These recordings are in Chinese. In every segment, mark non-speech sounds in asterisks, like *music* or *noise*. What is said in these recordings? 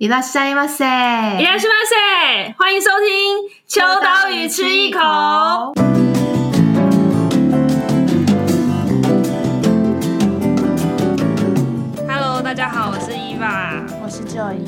いらっしゃいませ，いらっしゃいませ，欢迎收听秋刀鱼吃一口。Hello，大家好，我是伊娃，我是 Joy。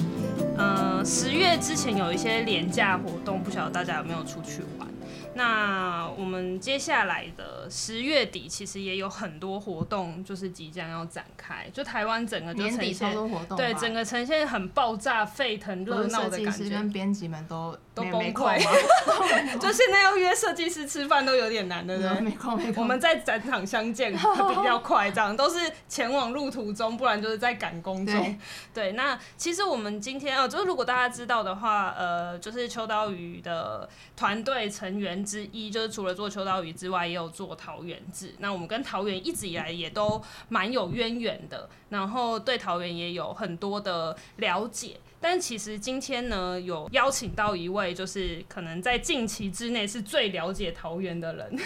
嗯，十月之前有一些连假活动，不晓得大家有没有出去玩？ 那我们接下来的十月底，其实也有很多活动，就是即将要展开。就台湾整个就呈现活动，对，整个呈现很爆炸、沸腾、热闹的感觉。跟编辑们都都崩溃，*laughs* 就现在要约设计师吃饭都有点难，对不对？没空没空。我们在展场相见比较快，这样都是前往路途中，不然就是在赶工中。对，对，那其实我们今天啊，就是如果大家知道的话，呃，就是秋刀鱼的团队成员。之一就是除了做秋刀鱼之外，也有做桃园志。那我们跟桃园一直以来也都蛮有渊源的，然后对桃园也有很多的了解。但其实今天呢，有邀请到一位，就是可能在近期之内是最了解桃园的人。*laughs*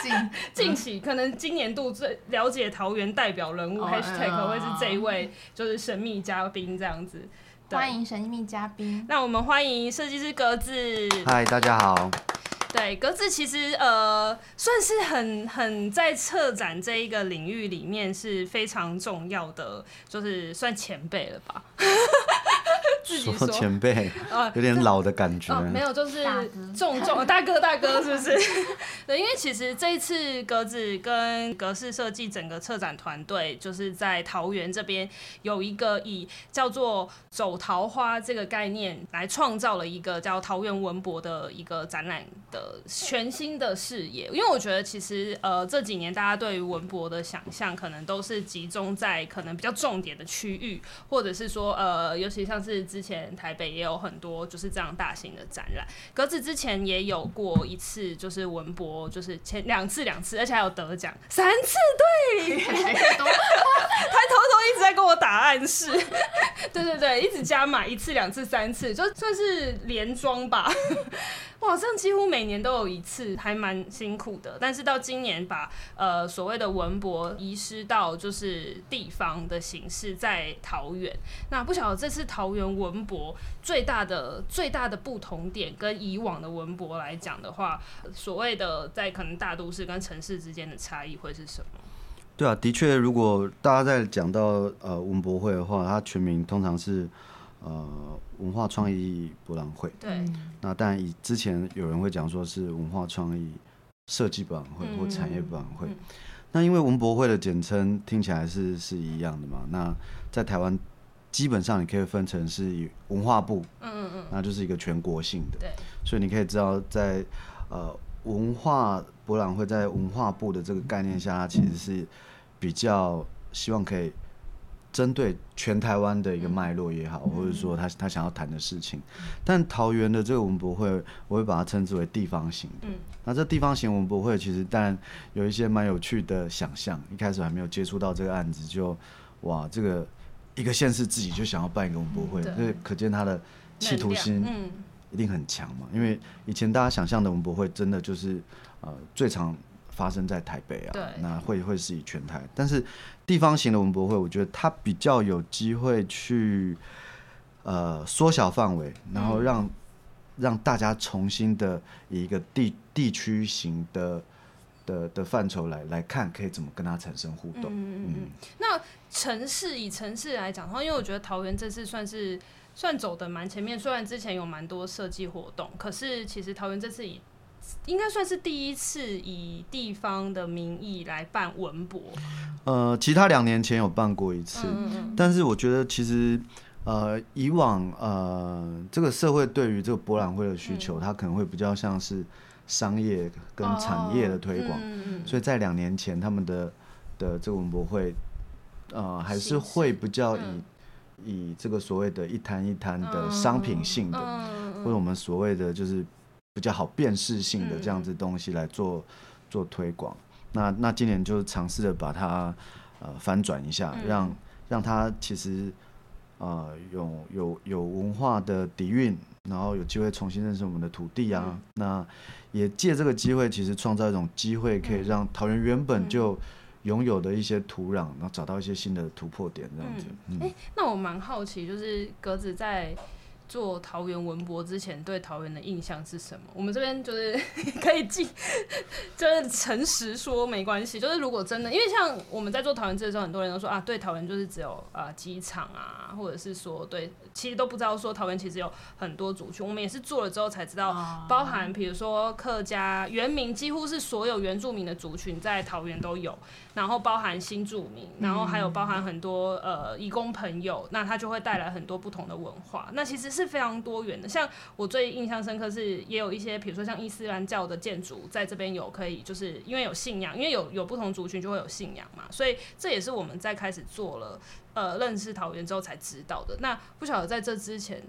近近期可能今年度最了解桃园代表人物，#hashtag 可会是这一位，就是神秘嘉宾这样子。欢迎神秘嘉宾。那我们欢迎设计师格子。嗨，大家好。对，格子其实呃，算是很很在策展这一个领域里面是非常重要的，就是算前辈了吧。*laughs* 自己说，说前辈，有点老的感觉。呃、没有，就是重重大哥大哥是不是？*laughs* 对，因为其实这一次格子跟格式设计整个策展团队，就是在桃园这边有一个以叫做“走桃花”这个概念来创造了一个叫桃园文博的一个展览的全新的视野。因为我觉得其实呃这几年大家对于文博的想象，可能都是集中在可能比较重点的区域，或者是说呃尤其像是。之前台北也有很多就是这样大型的展览，格子之前也有过一次，就是文博，就是前两次两次，而且还有得奖三次，对，*laughs* 他偷偷一直在跟我打暗示，对对对，一直加码一次两次三次，就算是连装吧。哇，这样几乎每年都有一次，还蛮辛苦的。但是到今年把呃所谓的文博移师到就是地方的形式，在桃园。那不晓得这次桃园文博最大的最大的不同点，跟以往的文博来讲的话，所谓的在可能大都市跟城市之间的差异会是什么？对啊，的确，如果大家在讲到呃文博会的话，它全名通常是。呃，文化创意博览会。对。那当然，以之前有人会讲说是文化创意设计博览会或产业博览会。嗯嗯、那因为文博会的简称听起来是是一样的嘛。那在台湾基本上你可以分成是以文化部，嗯嗯嗯，那就是一个全国性的。对。所以你可以知道在，在呃文化博览会在文化部的这个概念下，它其实是比较希望可以。针对全台湾的一个脉络也好，或者说他他想要谈的事情，但桃园的这个文博会，我会把它称之为地方型的。那这地方型文博会其实当然有一些蛮有趣的想象。一开始还没有接触到这个案子，就哇，这个一个县市自己就想要办一个文博会，所以可见他的企图心一定很强嘛。因为以前大家想象的文博会，真的就是呃最常。发生在台北啊，那会会是以全台，但是地方型的文博会，我觉得它比较有机会去呃缩小范围，然后让、嗯、让大家重新的以一个地地区型的的的范畴来来看，可以怎么跟它产生互动。嗯嗯嗯。那城市以城市来讲的话，因为我觉得桃园这次算是算走的蛮前面，虽然之前有蛮多设计活动，可是其实桃园这次以应该算是第一次以地方的名义来办文博。呃，其他两年前有办过一次，嗯嗯，但是我觉得其实呃以往呃这个社会对于这个博览会的需求，嗯，它可能会比较像是商业跟产业的推广，所以在两年前他们的的这个文博会呃还是会比较以，嗯，以这个所谓的一摊一摊的商品性的，嗯，或者我们所谓的就是。比较好辨识性的这样子东西来做、嗯、做推广，那那今年就尝试着把它呃反转一下，嗯、让让它其实呃有有有文化的底蕴，然后有机会重新认识我们的土地啊，嗯、那也借这个机会，其实创造一种机会，可以让桃园原本就拥有的一些土壤，然后找到一些新的突破点，这样子。哎、嗯。欸，那我蛮好奇，就是格子在。做桃园文博之前，对桃园的印象是什么？我们这边就是 *laughs* 可以进，就是诚实说没关系。就是如果真的，因为像我们在做桃园志的时候，很多人都说啊，对桃园就是只有啊机场啊，或者是说对，其实都不知道说桃园其实有很多族群。我们也是做了之后才知道，包含比如说客家、原民，几乎是所有原住民的族群在桃园都有。然后包含新住民，然后还有包含很多呃移工朋友，那他就会带来很多不同的文化。那其实是是非常多元的。像我最印象深刻是，也有一些比如说像伊斯兰教的建筑在这边有可以，就是因为有信仰，因为有有不同族群就会有信仰嘛，所以这也是我们在开始做了呃认识桃园之后才知道的。那不晓得在这之前，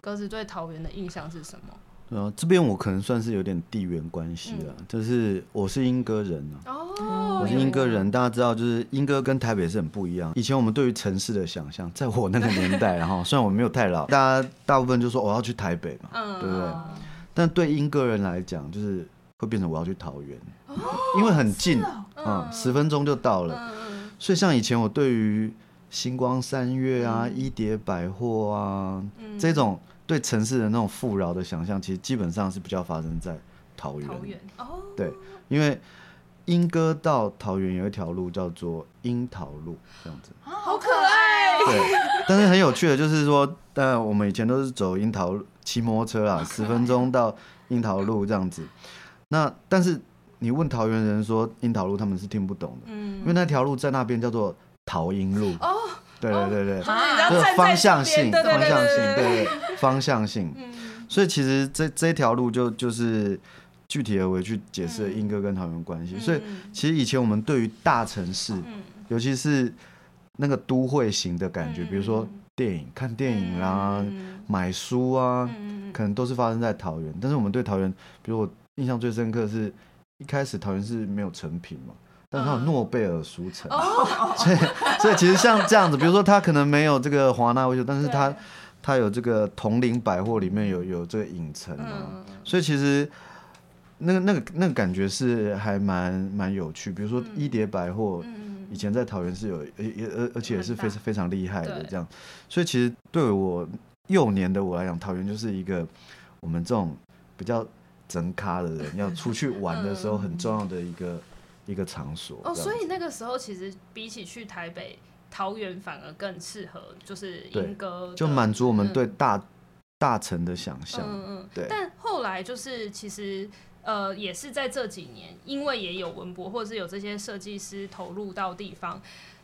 格子对桃园的印象是什么？呃，这边我可能算是有点地缘关系了，嗯、就是我是莺歌人哦，我是莺歌人，大家知道，就是莺歌跟台北是很不一样。以前我们对于城市的想象，在我那个年代，*laughs* 然后虽然我没有太老，大家大部分就说我要去台北嘛，嗯、对不对？但对莺歌人来讲，就是会变成我要去桃园，哦、因为很近，啊、哦，嗯、十分钟就到了。嗯、所以像以前我对于星光三月啊、嗯、一叠百货啊、嗯、这种。对城市的那种富饶的想象，其实基本上是比较发生在桃园。桃园哦，对，因为莺歌到桃园有一条路叫做樱桃路，这样子。好可爱。对，但是很有趣的，就是说，但我们以前都是走樱桃骑摩托车啦，十分钟到樱桃路这样子。那但是你问桃园人说樱桃路，他们是听不懂的，嗯，因为那条路在那边叫做桃莺路。哦。对对对对，就是方向性，方向性，对对，*laughs* 方向性。所以其实这这条路就就是具体而为去解释英哥跟桃园关系。所以其实以前我们对于大城市，尤其是那个都会型的感觉，比如说电影、看电影啦、买书啊，可能都是发生在桃园。但是我们对桃园，比如我印象最深刻是一开始桃园是没有成品嘛。但他有诺贝尔书城，嗯、所以所以其实像这样子，比如说他可能没有这个华纳威秀，但是他他有这个铜陵百货里面有有这个影城所以其实那个那个那个感觉是还蛮蛮有趣。比如说一叠百货，以前在桃园是有而而而且也是非常非常厉害的这样，所以其实对我幼年的我来讲，桃园就是一个我们这种比较整咖的人要出去玩的时候很重要的一个。一个场所哦，所以那个时候其实比起去台北、桃园反而更适合，就是莺歌，就满足我们对大、嗯、大城的想象。嗯嗯，对。但后来就是其实呃，也是在这几年，因为也有文博或者是有这些设计师投入到地方。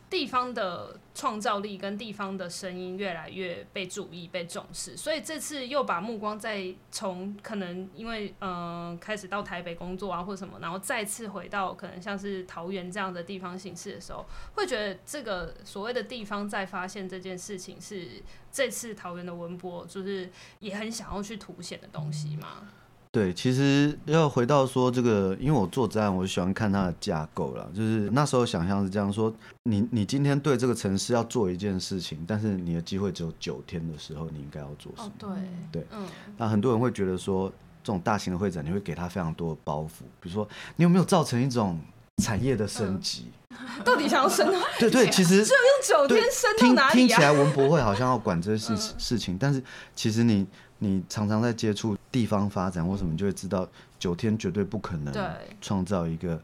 地方的创造力跟地方的声音越来越被注意、被重视，所以这次又把目光再从可能因为嗯、开始到台北工作啊或什么，然后再次回到可能像是桃园这样的地方形式的时候，会觉得这个所谓的地方再发现这件事情是这次桃园的文博就是也很想要去凸显的东西吗？对，其实要回到说这个，因为我做展览，我喜欢看它的架构了。就是那时候想象是这样说：你你今天对这个城市要做一件事情，但是你的机会只有九天的时候，你应该要做什么？哦、对对，嗯。那很多人会觉得说，这种大型的会展，你会给他非常多的包袱，比如说你有没有造成一种产业的升级？嗯、到底想要升到？*laughs* 对对，其实只有用九天升到哪里、啊、听，听起来文博会好像要管这些事事 *laughs* 情，嗯、但是其实你。你常常在接触地方发展或什么，你就会知道九天绝对不可能创造一个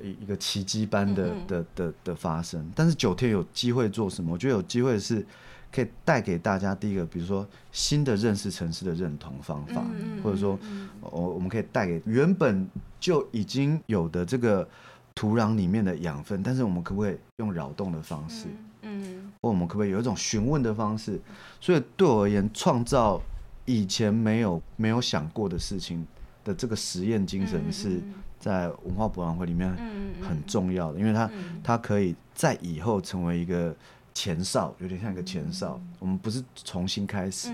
一一个奇迹般的的的的发生。但是九天有机会做什么？我觉得有机会是可以带给大家第一个，比如说新的认识城市的认同方法，或者说我我们可以带给原本就已经有的这个土壤里面的养分，但是我们可不可以用扰动的方式？嗯，或我们可不可以有一种询问的方式？所以对我而言，创造。以前没有没有想过的事情的这个实验精神是在文化博览会里面很重要的，因为它它可以在以后成为一个前哨，有点像一个前哨。我们不是重新开始，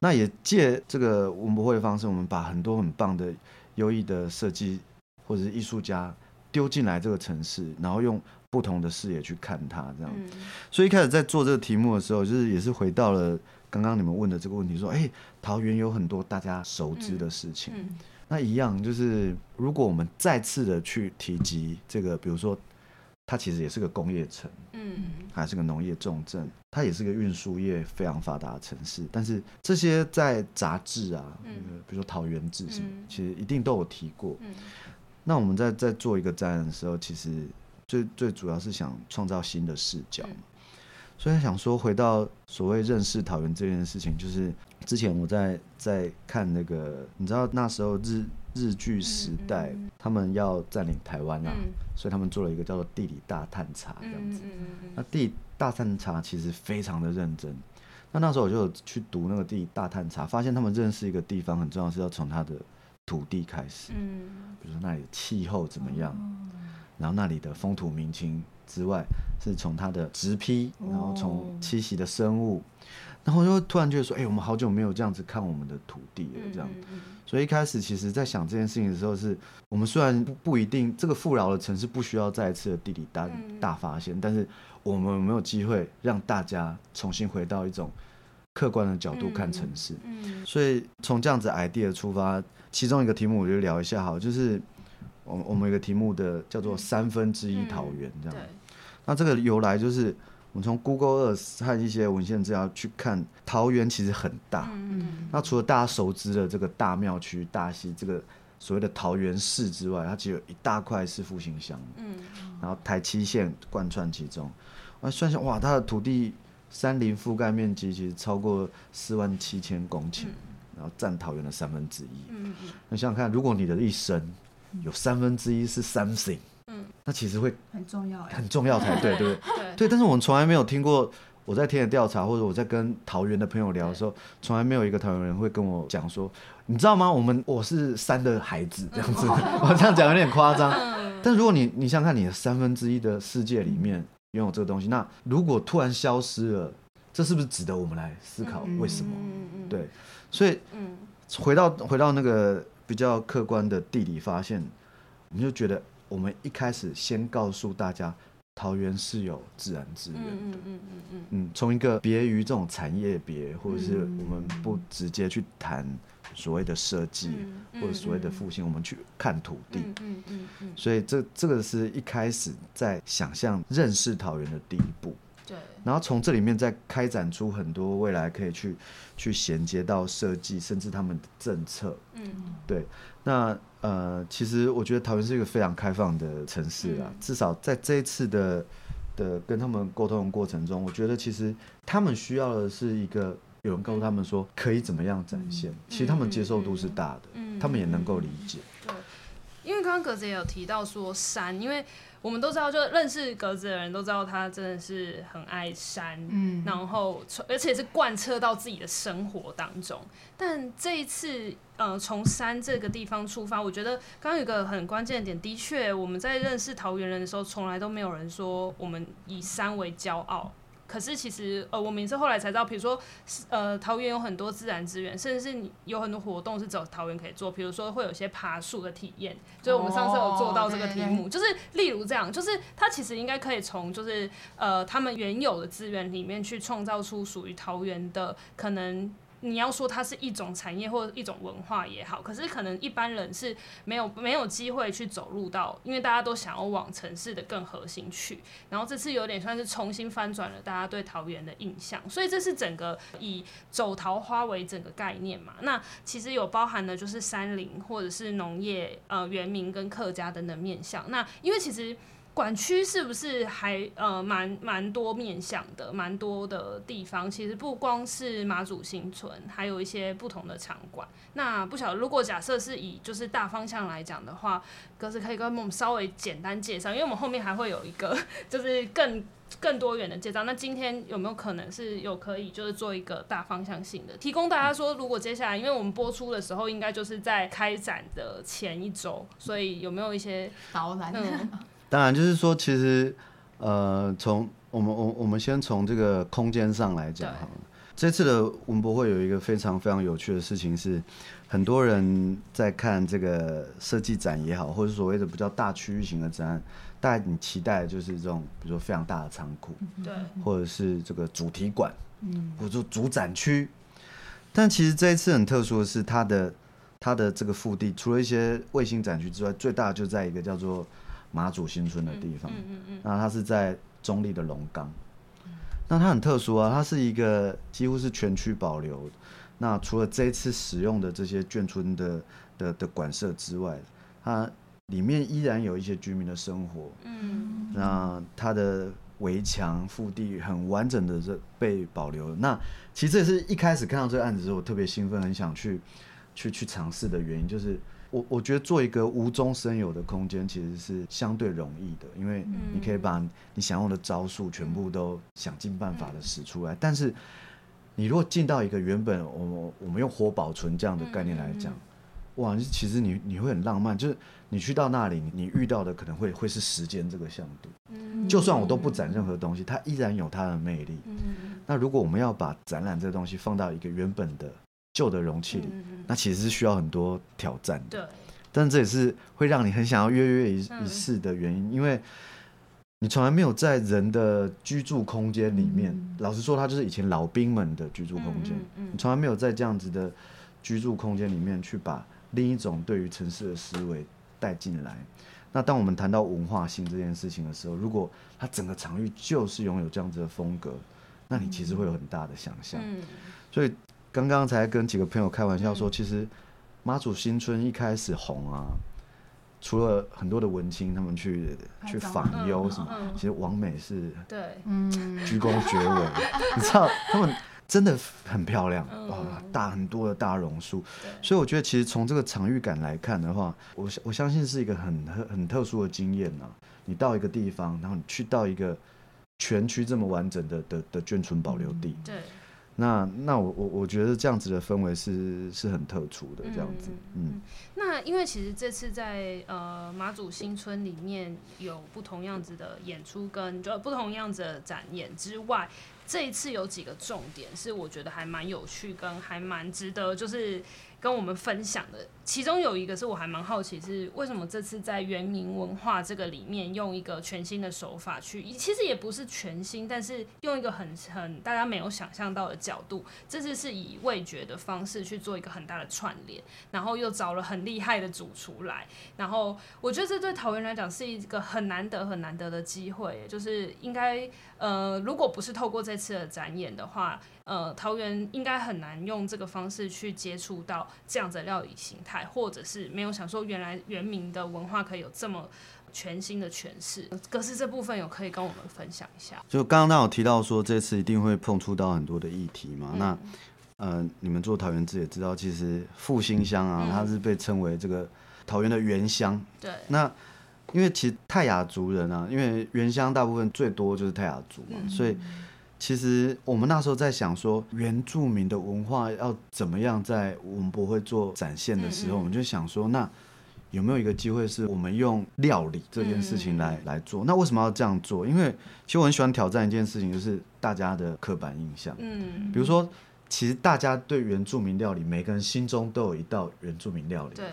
那也借这个文博会的方式，我们把很多很棒的优异的设计或者是艺术家丢进来这个城市，然后用不同的视野去看它，这样。所以一开始在做这个题目的时候，就是也是回到了。刚刚你们问的这个问题，说，哎，桃园有很多大家熟知的事情，嗯嗯、那一样就是，如果我们再次的去提及这个，比如说它其实也是个工业城，嗯，还是个农业重镇，它也是个运输业非常发达的城市。但是这些在杂志啊，嗯，比如说《桃园志》什么，其实一定都有提过。嗯，那我们在在做一个展览的时候，其实最最主要是想创造新的视角嘛。所以想说，回到所谓认识桃园这件事情，就是之前我在在看那个，你知道那时候日日据时代，嗯嗯、他们要占领台湾啊，嗯、所以他们做了一个叫做地理大探查这样子。嗯嗯嗯、那地大探查其实非常的认真。那那时候我就去读那个地理大探查，发现他们认识一个地方很重要，是要从它的土地开始。嗯、比如说那里的气候怎么样，嗯、然后那里的风土民情。之外，是从它的植批，然后从栖息的生物，然后就突然觉得说，哎、欸，我们好久没有这样子看我们的土地了，这样。所以一开始其实，在想这件事情的时候，是我们虽然不不一定这个富饶的城市不需要再一次的地理大大发现，但是我们有没有机会让大家重新回到一种客观的角度看城市？所以从这样子 idea 出发，其中一个题目我就聊一下，好，就是。我我们有个题目的叫做三分之一桃园这样，那这个由来就是我们从 Google Earth 和一些文献资料去看，桃园其实很大。那除了大家熟知的这个大庙区、大溪这个所谓的桃园市之外，它其实有一大块是复兴乡。然后台七线贯穿其中，我算下哇，它的土地山林覆盖面积其实超过四万七千公顷，然后占桃园的三分之一。那想想看，如果你的一生有三分之一是 something，嗯，那其实会很重要，很重要才对，*laughs* 对不对？对，但是我们从来没有听过，我在田野调查或者我在跟桃园的朋友聊的时候，从来没有一个桃园人会跟我讲说，你知道吗？我们我是山的孩子这样子，*laughs* 我这样讲有点夸张。但如果你你想看你的三分之一的世界里面拥有这个东西，那如果突然消失了，这是不是值得我们来思考为什么？对，所以回到回到那个。比较客观的地理发现，我们就觉得，我们一开始先告诉大家，桃园是有自然资源的。嗯嗯嗯嗯嗯。从一个别于这种产业别，或者是我们不直接去谈所谓的设计，或者所谓的复兴，我们去看土地。嗯嗯嗯。所以这这个是一开始在想象认识桃园的第一步。对，然后从这里面再开展出很多未来可以去去衔接到设计，甚至他们的政策。嗯，对。那呃，其实我觉得桃园是一个非常开放的城市啊，嗯、至少在这一次的的跟他们沟通的过程中，我觉得其实他们需要的是一个有人告诉他们说可以怎么样展现，嗯、其实他们接受度是大的，嗯、他们也能够理解。对，因为刚刚格子也有提到说山，因为。我们都知道，就认识格子的人都知道，他真的是很爱山，嗯，然后而且是贯彻到自己的生活当中。但这一次，呃，从山这个地方出发，我觉得刚刚有一个很关键的点，的确，我们在认识桃园人的时候，从来都没有人说我们以山为骄傲。可是其实，呃，我们也是后来才知道，比如说，呃，桃园有很多自然资源，甚至是你有很多活动是只有桃园可以做，比如说会有些爬树的体验，所以我们上次有做到这个题目，哦、就是例如这样，就是它其实应该可以从就是呃他们原有的资源里面去创造出属于桃园的可能。你要说它是一种产业或者一种文化也好，可是可能一般人是没有没有机会去走入到，因为大家都想要往城市的更核心去。然后这次有点算是重新翻转了大家对桃园的印象，所以这是整个以走桃花为整个概念嘛。那其实有包含的就是山林或者是农业、呃原民跟客家等等面向。那因为其实。管区是不是还呃蛮蛮多面向的，蛮多的地方？其实不光是马祖新村，还有一些不同的场馆。那不晓得，如果假设是以就是大方向来讲的话，格子可以跟我们稍微简单介绍，因为我们后面还会有一个 *laughs* 就是更更多元的介绍。那今天有没有可能是有可以就是做一个大方向性的，提供大家说，如果接下来，因为我们播出的时候应该就是在开展的前一周，所以有没有一些导览？嗯当然，就是说，其实，呃，从我们我我们先从这个空间上来讲哈，对这次的文博会有一个非常非常有趣的事情是，很多人在看这个设计展也好，或者所谓的比较大区域型的展览，大家你期待的就是这种，比如说非常大的仓库，对，或者是这个主题馆，嗯，或者说主展区。但其实这一次很特殊的是，它的它的这个腹地，除了一些卫星展区之外，最大就在一个叫做。马祖新村的地方。嗯嗯嗯。那它是在中立的龙岗。那它很特殊啊，它是一个几乎是全区保留。那除了这一次使用的这些眷村的的的馆舍之外，它里面依然有一些居民的生活。嗯。那它的围墙、腹地很完整的这被保留。那其实这也是一开始看到这个案子的时候，我特别兴奋，很想去去去尝试的原因，就是我我觉得做一个无中生有的空间，其实是相对容易的，因为你可以把你想用的招数全部都想尽办法的使出来。但是你如果进到一个原本我们我们用活保存这样的概念来讲，哇，其实你你会很浪漫，就是你去到那里，你遇到的可能会会是时间这个向度。就算我都不展任何东西，它依然有它的魅力。那如果我们要把展览这个东西放到一个原本的旧的容器里，那其实是需要很多挑战的。对。但这也是会让你很想要跃跃一一试的原因，因为你从来没有在人的居住空间里面，老实说，它就是以前老兵们的居住空间。你从来没有在这样子的居住空间里面去把。另一种对于城市的思维带进来。那当我们谈到文化性这件事情的时候，如果它整个场域就是拥有这样子的风格，那你其实会有很大的想象。嗯。所以刚刚才跟几个朋友开玩笑说，其实妈祖新村一开始红啊，除了很多的文青他们去去访优什么，其实王美是对，嗯，鞠躬绝尾。*laughs* 你知道他们。真的很漂亮，哇，大很多的大榕树，所以我觉得其实从这个场域感来看的话，我我相信是一个很很很特殊的经验呐。你到一个地方，然后你去到一个全区这么完整的的的眷村保留地，对，那那我我我觉得这样子的氛围是是很特殊的这样子，嗯。嗯，那因为其实这次在呃马祖新村里面有不同样子的演出跟就不同样子的展演之外。这一次有几个重点是我觉得还蛮有趣，跟还蛮值得就是跟我们分享的。其中有一个是我还蛮好奇，是为什么这次在原民文化这个里面用一个全新的手法去，其实也不是全新，但是用一个很很大家没有想象到的角度，这次是以味觉的方式去做一个很大的串联，然后又找了很厉害的主厨来，然后我觉得这对桃园来讲是一个很难得很难得的机会，就是应该呃，如果不是透过这次的展演的话。呃，桃园应该很难用这个方式去接触到这样子的料理形态，或者是没有想说原来原民的文化可以有这么全新的诠释。可是这部分有可以跟我们分享一下？就刚刚那有提到说这次一定会碰触到很多的议题嘛？嗯、那呃，你们做桃园志也知道，其实复兴乡啊，嗯、它是被称为这个桃园的原乡。对。那因为其实泰雅族人啊，因为原乡大部分最多就是泰雅族嘛，嗯、所以。其实我们那时候在想说，原住民的文化要怎么样在文博会做展现的时候，我们就想说，那有没有一个机会是我们用料理这件事情来来做？那为什么要这样做？因为其实我很喜欢挑战一件事情，就是大家的刻板印象。嗯，比如说，其实大家对原住民料理，每个人心中都有一道原住民料理。对。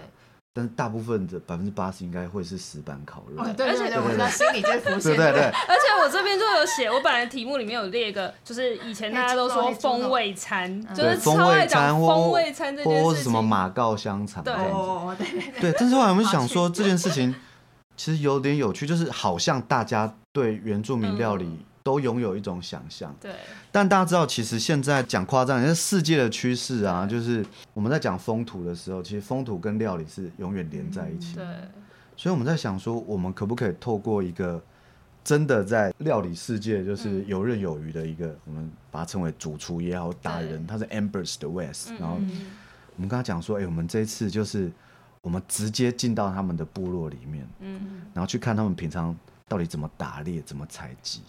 但是大部分的百分之八十应该会是石板烤肉，对对对，我知道心里就浮现。对对对。而且我这边就有写，我本来题目里面有列一个，就是以前大家都说风味餐，就是超爱讲风味餐这件事情，或是什么马告香肠这样子。对对。但是后来我们想说这件事情其实有点有趣，就是好像大家对原住民料理。都拥有一种想象，对。但大家知道，其实现在讲夸张，是世界的趋势啊，就是我们在讲风土的时候，其实风土跟料理是永远连在一起。对。所以我们在想说，我们可不可以透过一个真的在料理世界就是游刃有余的一个，我们把它称为主厨也好，达人，他是 Ambers 的 West，然后我们跟他讲说，哎，我们这一次就是我们直接进到他们的部落里面，嗯，然后去看他们平常到底怎么打猎，怎么采集。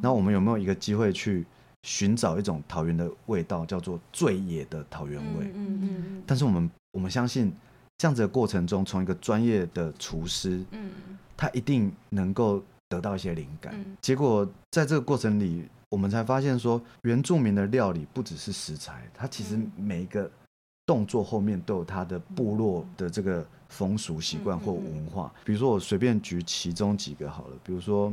那我们有没有一个机会去寻找一种桃园的味道，叫做最野的桃园味？嗯嗯，但是我们我们相信，这样子的过程中，从一个专业的厨师，嗯，他一定能够得到一些灵感。结果在这个过程里，我们才发现说，原住民的料理不只是食材，它其实每一个动作后面都有它的部落的这个风俗习惯或文化。比如说，我随便举其中几个好了，比如说。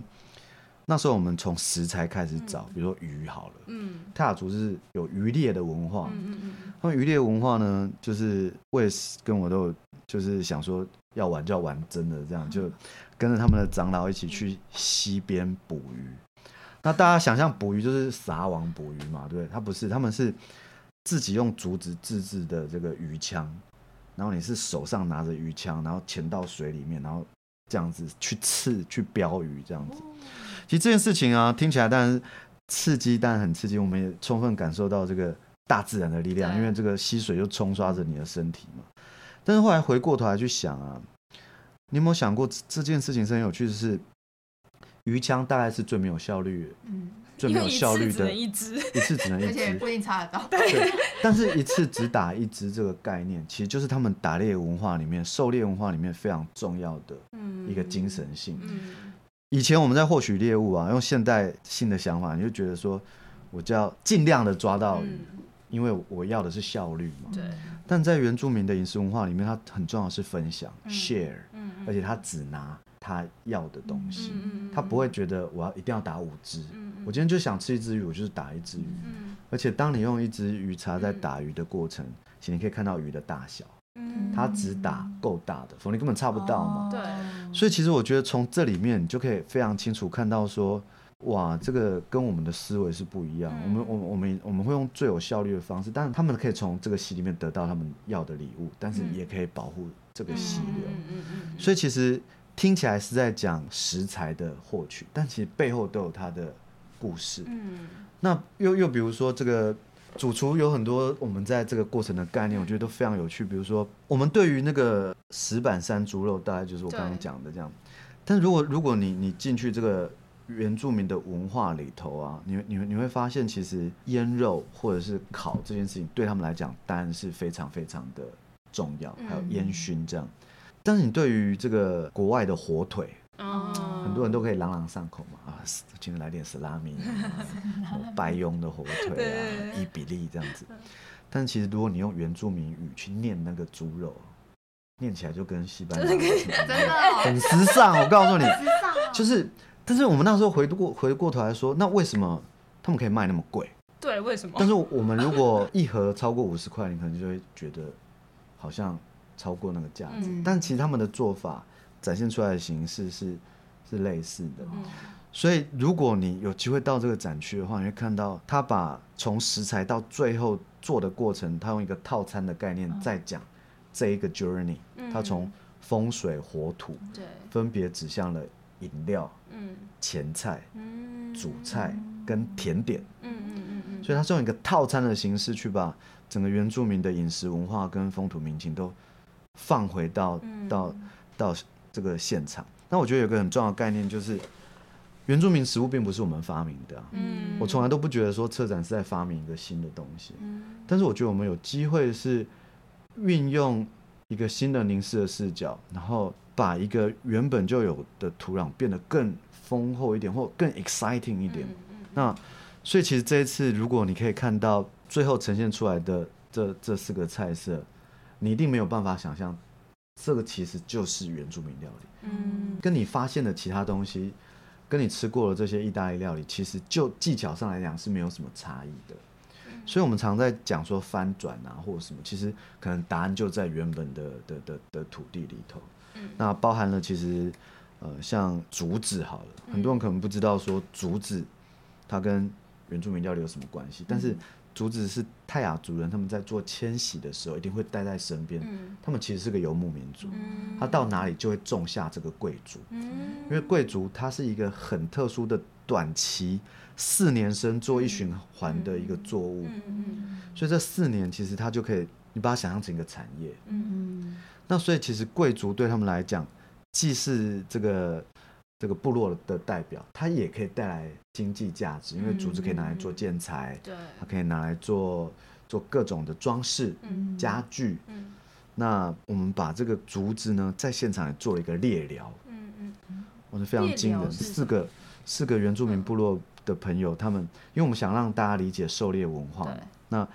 那时候我们从食材开始找，比如说鱼好了，嗯，泰雅族是有渔猎的文化，嗯嗯嗯，他们渔猎文化呢，就是我也是跟我都有，就是想说要玩就要玩真的，这样就跟着他们的长老一起去溪边捕鱼。那大家想象捕鱼就是撒网捕鱼嘛，对不对？他不是，他们是自己用竹子自制的这个鱼枪，然后你是手上拿着鱼枪，然后潜到水里面，然后这样子去刺、去标鱼，这样子。其实这件事情啊，听起来当然刺激，但很刺激。我们也充分感受到这个大自然的力量，因为这个溪水就冲刷着你的身体嘛。但是后来回过头来去想啊，你有没有想过这件事情是很有趣的是？鱼枪大概是最没有效率的，嗯，最没有效率的，一次一次只能一只，而且不一定插得到。对，*laughs* 但是一次只打一只这个概念，其实就是他们打猎文化里面、狩猎文化里面非常重要的一个精神性。嗯，以前我们在获取猎物啊，用现代性的想法，你就觉得说，我就要尽量的抓到鱼，因为我要的是效率嘛。对。但在原住民的饮食文化里面，它很重要的是分享，share，而且他只拿。他要的东西，他不会觉得我要一定要打五只。我今天就想吃一只鱼，我就是打一只鱼。而且当你用一只鱼叉在打鱼的过程，其实你可以看到鱼的大小。它只打够大的，否则根本差不到嘛。对。所以其实我觉得从这里面你就可以非常清楚看到说，哇，这个跟我们的思维是不一样。我们我我们我们会用最有效率的方式，但是他们可以从这个戏里面得到他们要的礼物，但是也可以保护这个溪流。所以其实。听起来是在讲食材的获取，但其实背后都有它的故事。嗯，那又又比如说这个主厨有很多我们在这个过程的概念，我觉得都非常有趣。比如说，我们对于那个石板山猪肉，大概就是我刚刚讲的这样。但如果如果你你进去这个原住民的文化里头啊，你你你会发现，其实腌肉或者是烤这件事情，对他们来讲当然是非常非常的重要，还有烟熏这样。但是你对于这个国外的火腿，哦、很多人都可以朗朗上口嘛啊，今天来点萨拉米，*laughs* 白庸的火腿啊，对伊比利这样子。但是其实如果你用原住民语去念那个猪肉，念起来就跟西班牙真的很时尚。我告诉你，*laughs* 就是，但是我们那时候回过回过头来说，那为什么他们可以卖那么贵？对，为什么？但是我们如果一盒超过五十块，你可能就会觉得好像。超过那个价值，嗯、但其实他们的做法展现出来的形式是是类似的，嗯、所以如果你有机会到这个展区的话，你会看到他把从食材到最后做的过程，他用一个套餐的概念在讲这一个 journey，他从风水火土分别指向了饮料、前菜、主菜跟甜点，嗯所以他是用一个套餐的形式去把整个原住民的饮食文化跟风土民情都。放回到到到这个现场，那我觉得有个很重要的概念就是，原住民食物并不是我们发明的啊。嗯，我从来都不觉得说策展是在发明一个新的东西。嗯，但是我觉得我们有机会是运用一个新的凝视的视角，然后把一个原本就有的土壤变得更丰厚一点，或更 exciting 一点。那所以其实这一次，如果你可以看到最后呈现出来的这这四个菜色。你一定没有办法想象，这个其实就是原住民料理。嗯，跟你发现的其他东西，跟你吃过的这些意大利料理，其实就技巧上来讲是没有什么差异的。所以，我们常在讲说翻转啊，或者什么，其实可能答案就在原本的的的的土地里头。那包含了其实，呃，像竹子好了，很多人可能不知道说竹子，它跟原住民料理有什么关系，但是。竹子是泰雅族人，他们在做迁徙的时候一定会带在身边。嗯、他们其实是个游牧民族，嗯、他到哪里就会种下这个贵族。嗯、因为贵族它是一个很特殊的短期四年生做一循环的一个作物，嗯、所以这四年其实他就可以，你把它想象成一个产业。嗯、那所以其实贵族对他们来讲，既是这个。这个部落的代表，它也可以带来经济价值，因为竹子可以拿来做建材，对，它可以拿来做做各种的装饰、家具。嗯。那我们把这个竹子呢，在现场也做了一个猎聊，嗯嗯，我是非常惊人，四个四个原住民部落的朋友，他们，因为我们想让大家理解狩猎文化，那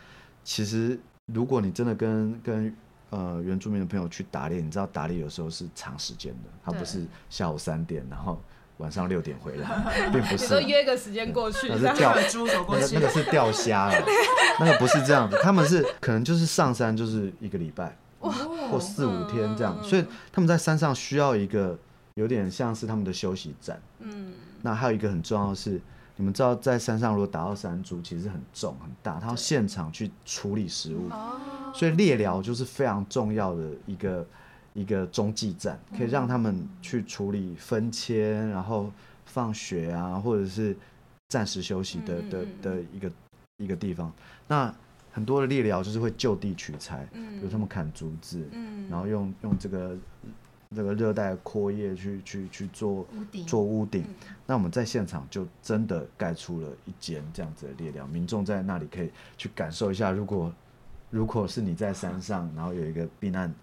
其实如果你真的跟跟呃，原住民的朋友去打猎，你知道打猎有时候是长时间的，他不是下午三点，然后晚上六点回来，*laughs* 并不是。说约个时间过去，那是钓猪走过去，那个那个是钓虾 *laughs* 了，那个不是这样子，他们是可能就是上山就是一个礼拜，或四五天这样，所以他们在山上需要一个有点像是他们的休息站。嗯，那还有一个很重要的是，你们知道在山上如果打到山猪，其实很重很大，他要现场去处理食物，所以猎寮就是非常重要的一个。一个中继站，可以让他们去处理分迁，然后放血啊，或者是暂时休息的的的一个一个地方。那很多的猎寮就是会就地取材，比如他们砍竹子，然后用用这个这个热带阔叶去去去做屋顶做屋顶。那我们在现场就真的盖出了一间这样子的列寮，民众在那里可以去感受一下，如果如果是你在山上，然后有一个避难。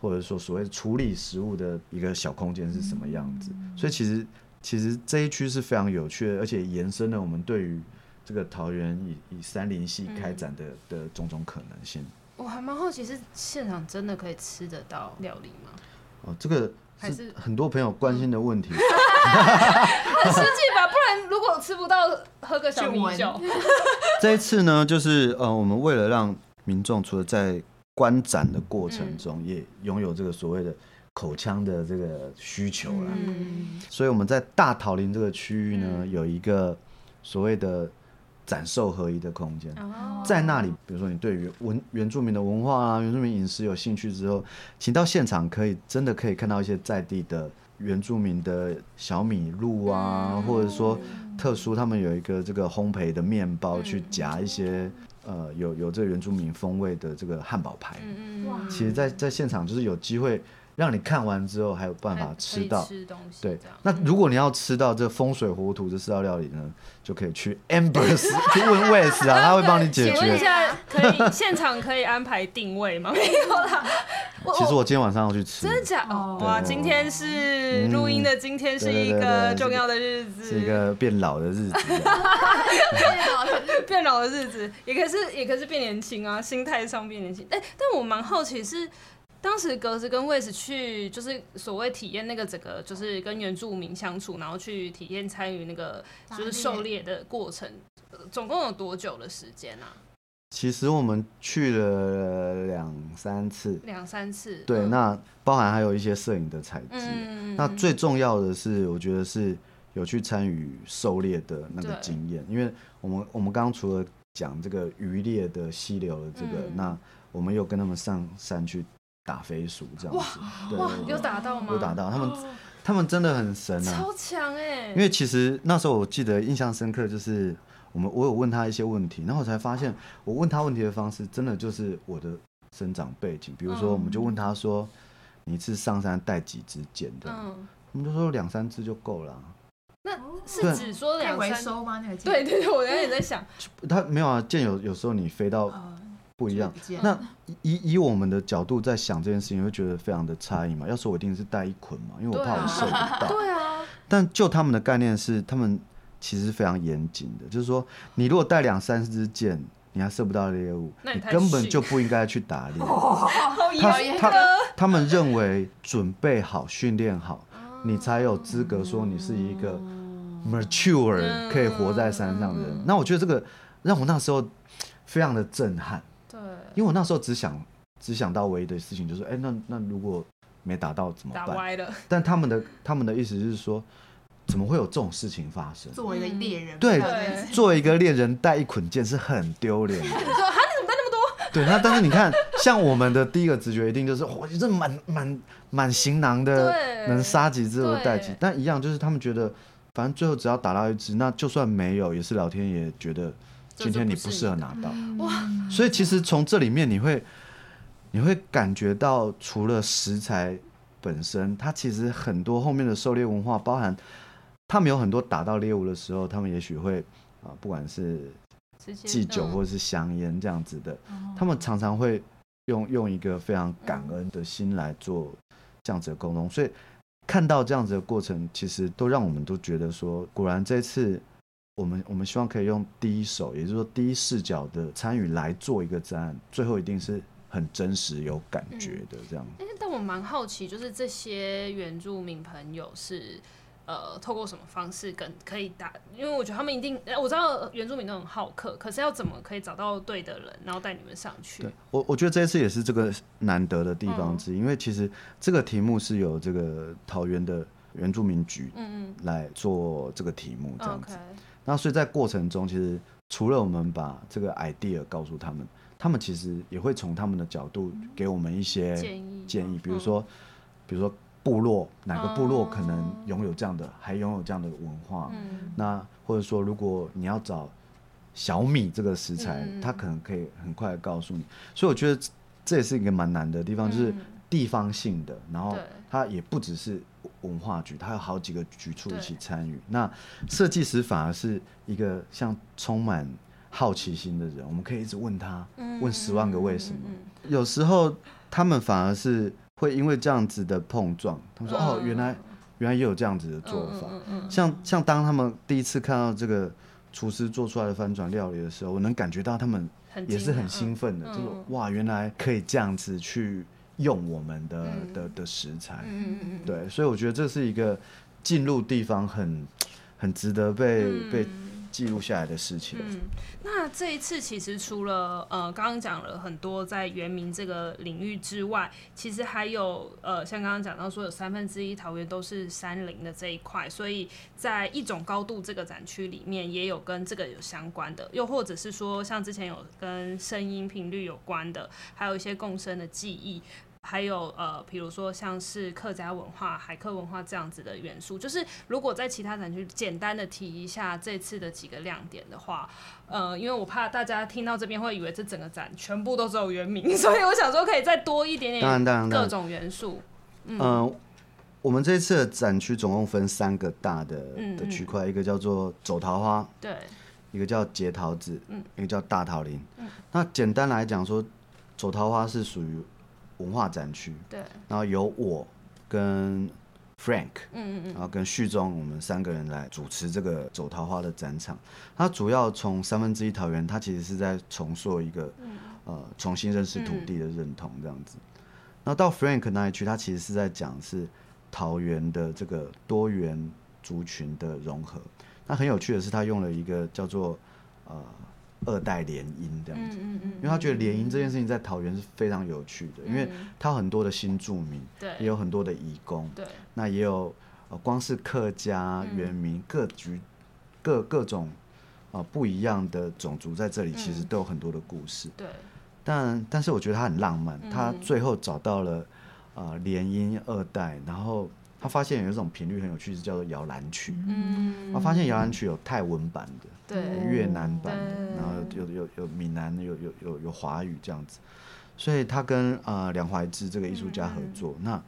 或者说所谓处理食物的一个小空间是什么样子？所以其实其实这一区是非常有趣的，而且延伸了我们对于这个桃园以以山林系开展的的种种可能性。我还蛮好奇，是现场真的可以吃得到料理吗？哦，这个是很多朋友关心的问题。*laughs* 很实际吧？不然如果吃不到，喝个小米酒。*laughs* 这一次呢，就是呃，我们为了让民众除了在观展的过程中，也拥有这个所谓的口腔的这个需求了。嗯，所以我们在大桃林这个区域呢，有一个所谓的展售合一的空间。在那里，比如说你对于文原住民的文化啊、原住民饮食有兴趣之后，请到现场可以真的可以看到一些在地的原住民的小米露啊，或者说特殊他们有一个这个烘焙的面包去夹一些。呃，有有这个原住民风味的这个汉堡排，嗯嗯，其实在，在在现场就是有机会让你看完之后还有办法吃到，吃东西。对，那如果你要吃到这风水火土这四道料理呢，就可以去 Amber's *laughs* *laughs* 去问 Wes 啊，他会帮你解决。请问一下，可以现场可以安排定位吗？没有啦。*laughs* 其实我今天晚上要去吃。真的假？哦，哇，今天是录音的，今天是一个重要的日子，是一个变老的日子。变老的日子，也可是也可是变年轻啊，心态上变年轻。哎，但我蛮好奇是，当时格子跟 Wes 去，就是所谓体验那个整个，就是跟原住民相处，然后去体验参与那个就是狩猎的过程，总共有多久的时间啊？其实我们去了两三次，两三次。对，嗯、那包含还有一些摄影的采集。嗯、那最重要的是，我觉得是有去参与狩猎的那个经验，因为我们我们刚刚除了讲这个渔猎的溪流的这个，嗯、那我们又跟他们上山去打飞鼠这样子。哇，对哇，有打到吗？有打到，他们他们真的很神啊，超强哎！因为其实那时候我记得印象深刻就是。我们我有问他一些问题，然后我才发现，我问他问题的方式真的就是我的生长背景。比如说，我们就问他说：“你一次上山带几支箭的？”嗯，我们就说两三支就够了。那是只说两三回收吗？那个箭？对对对，我刚才也在想，*laughs* 他没有啊，箭有有时候你飞到不一样。那以以我们的角度在想这件事情，会觉得非常的差异嘛。要说我一定是带一捆嘛，因为我怕我射不到。*laughs* 对啊。但就他们的概念是，他们。其实非常严谨的，就是说，你如果带两三支箭，你还射不到猎物，你，你根本就不应该去打猎。*laughs* 哦、他他他们认为准备好、训练好，你才有资格说你是一个 mature 可以活在山上的人。嗯、那我觉得这个让我那时候非常的震撼。对，因为我那时候只想只想到唯一的事情就是，哎，那那如果没打到怎么办？打歪了。但他们的他们的意思就是说。怎么会有这种事情发生？作为一个猎人，对，作为一个猎人带一捆箭是很丢脸的。你说，哈，你怎么带那么多？对，那但是你看，像我们的第一个直觉一定就是，哇，这满满满行囊的，能杀几只就带几。对但一样就是他们觉得，反正最后只要打到一只，那就算没有，也是老天爷觉得今天你不适合拿到。哇！所以其实从这里面你会，你会感觉到，除了食材本身，它其实很多后面的狩猎文化包含。他们有很多打到猎物的时候，他们也许会啊，不管是祭酒或者是香烟这样子的，他们常常会用用一个非常感恩的心来做这样子的沟通。所以看到这样子的过程，其实都让我们都觉得说，果然这次我们我们希望可以用第一手，也就是说第一视角的参与来做一个专案，最后一定是很真实有感觉的这样。但我蛮好奇，就是这些原住民朋友是。呃，透过什么方式跟可以打？因为我觉得他们一定，我知道原住民都很好客，可是要怎么可以找到对的人，然后带你们上去？对，我我觉得这一次也是这个难得的地方之一，嗯、因为其实这个题目是由这个桃园的原住民局嗯嗯来做这个题目这样子。嗯、所以在过程中，其实除了我们把这个 idea 告诉他们，他们其实也会从他们的角度给我们一些建议，建议，比如说，嗯、比如说。部落哪个部落可能拥有这样的，还拥有这样的文化？嗯、那或者说，如果你要找小米这个食材，嗯、它可能可以很快的告诉你。所以我觉得这也是一个蛮难的地方，就是地方性的，然后它也不只是文化局，它有好几个局处一起参与。那设计师反而是一个像充满好奇心的人，我们可以一直问他，问十万个为什么。有时候他们反而是。会因为这样子的碰撞，他们说：“哦，原来原来也有这样子的做法。”像像当他们第一次看到这个厨师做出来的翻转料理的时候，我能感觉到他们也是很兴奋的，就是：“哇，原来可以这样子去用我们的的的食材。”对，所以我觉得这是一个进入地方很很值得被被。记录下来的事情。嗯，那这一次其实除了呃刚刚讲了很多在原民这个领域之外，其实还有呃像刚刚讲到说有三分之一桃园都是山林的这一块，所以在一种高度这个展区里面也有跟这个有相关的，又或者是说像之前有跟声音频率有关的，还有一些共生的记忆。还有呃，比如说像是客家文化、海客文化这样子的元素，就是如果在其他展区简单的提一下这次的几个亮点的话，呃，因为我怕大家听到这边会以为这整个展全部都只有原名，*laughs* 所以我想说可以再多一点点各种元素。嗯、呃，我们这次的展区总共分三个大的的区块，嗯嗯一个叫做走桃花，对，一个叫结桃子，嗯，一个叫大桃林。嗯，那简单来讲说，走桃花是属于。文化展区，对，然后由我跟 Frank，嗯嗯嗯，然后跟旭中，我们三个人来主持这个走桃花的展场。它主要从三分之一桃园，它其实是在重塑一个，嗯、呃，重新认识土地的认同这样子。那、嗯、到 Frank 那一区，它其实是在讲是桃园的这个多元族群的融合。那很有趣的是，他用了一个叫做呃。二代联姻这样子，因为他觉得联姻这件事情在桃园是非常有趣的，因为他有很多的新住民，也有很多的移工，对。那也有呃光是客家、原民各局各各种不一样的种族在这里，其实都有很多的故事。对，但但是我觉得他很浪漫，他最后找到了啊联姻二代，然后。他发现有一种频率很有趣，是叫做摇篮曲。嗯，他发现摇篮曲有泰文版的，对，越南版的，然后有有有闽南，有有有有华语这样子。所以他跟啊梁怀志这个艺术家合作，嗯、那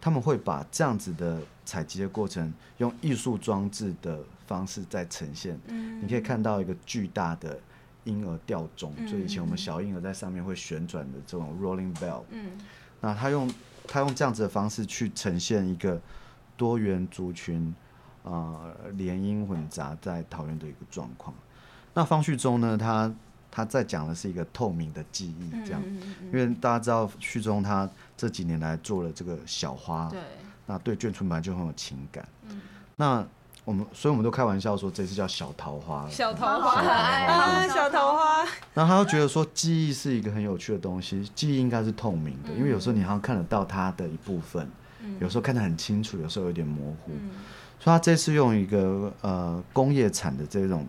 他们会把这样子的采集的过程，用艺术装置的方式在呈现。嗯，你可以看到一个巨大的婴儿吊钟，就以前我们小婴儿在上面会旋转的这种 rolling bell。嗯，那他用他用这样子的方式去呈现一个。多元族群啊，联姻混杂在桃园的一个状况。那方旭中呢？他他在讲的是一个透明的记忆，这样。因为大家知道旭中他这几年来做了这个小花，对，那对眷村本来就很有情感。那我们所以我们都开玩笑说，这次叫小桃花，小桃花，小桃花。然后他又觉得说，记忆是一个很有趣的东西，记忆应该是透明的，因为有时候你好像看得到它的一部分。有时候看得很清楚，有时候有点模糊。嗯、所以他这次用一个呃工业产的这种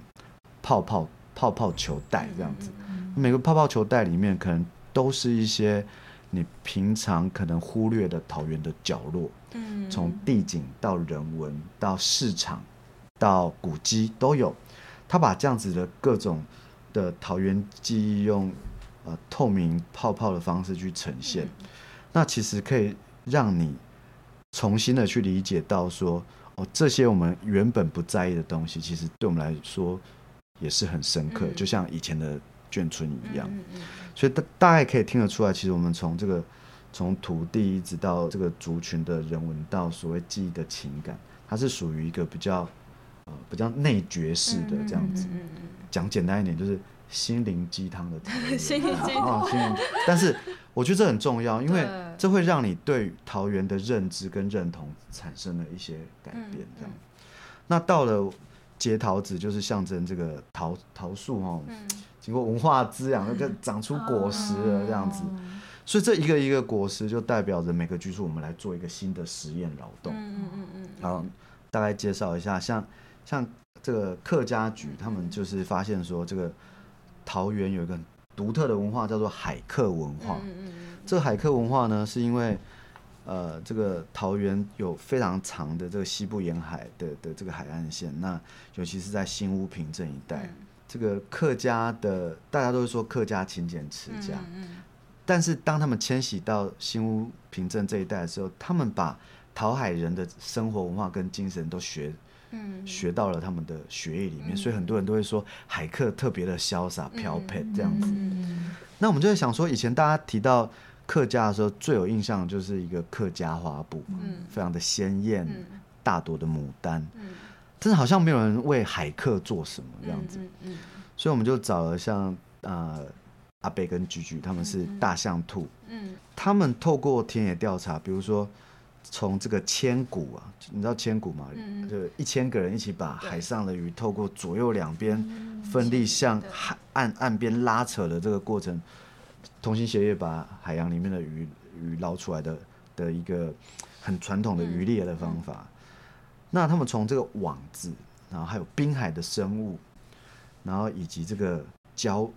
泡泡泡泡球袋这样子，嗯、每个泡泡球袋里面可能都是一些你平常可能忽略的桃园的角落。嗯，从地景到人文到市场到古迹都有。他把这样子的各种的桃园记忆用呃透明泡泡的方式去呈现，嗯、那其实可以让你。重新的去理解到说，哦，这些我们原本不在意的东西，其实对我们来说也是很深刻，嗯、就像以前的眷村一样。嗯嗯、所以大大概可以听得出来，其实我们从这个从土地一直到这个族群的人文，到所谓记忆的情感，它是属于一个比较呃比较内觉式的这样子。讲、简单一点，就是心灵鸡汤的 *laughs* 心灵鸡汤。啊，心灵。但是我觉得这很重要，因为。这会让你对桃园的认知跟认同产生了一些改变，这样。那到了结桃子，就是象征这个桃桃树哦，经过文化滋养，就长出果实了这样子。所以这一个一个果实就代表着每个居住，我们来做一个新的实验劳动。嗯嗯嗯嗯。好，大概介绍一下，像像这个客家局，他们就是发现说，这个桃园有一个独特的文化，叫做海客文化。嗯嗯嗯。这个海客文化呢，是因为呃，这个桃园有非常长的这个西部沿海的的这个海岸线，那尤其是在新屋坪镇一带，这个客家的大家都是说客家勤俭持家。但是当他们迁徙到新屋平镇这一带的时候，他们把桃海人的生活文化跟精神都学，嗯，学到了他们的血液里面，所以很多人都会说海客特别的潇洒飘撇这样子。那我们就在想说，以前大家提到客家的时候，最有印象就是一个客家花布，嗯，非常的鲜艳，大朵的牡丹，嗯，但是好像没有人为海客做什么这样子，嗯，所以我们就找了像啊。呃阿贝跟菊菊他们是大象兔，嗯，他们透过田野调查，比如说从这个千古啊，你知道千古吗？嗯，就一千个人一起把海上的鱼透过左右两边奋力向海岸岸边拉扯的这个过程，同心协力把海洋里面的鱼鱼捞出来的的一个很传统的渔猎的方法。那他们从这个网子，然后还有滨海的生物，然后以及这个礁。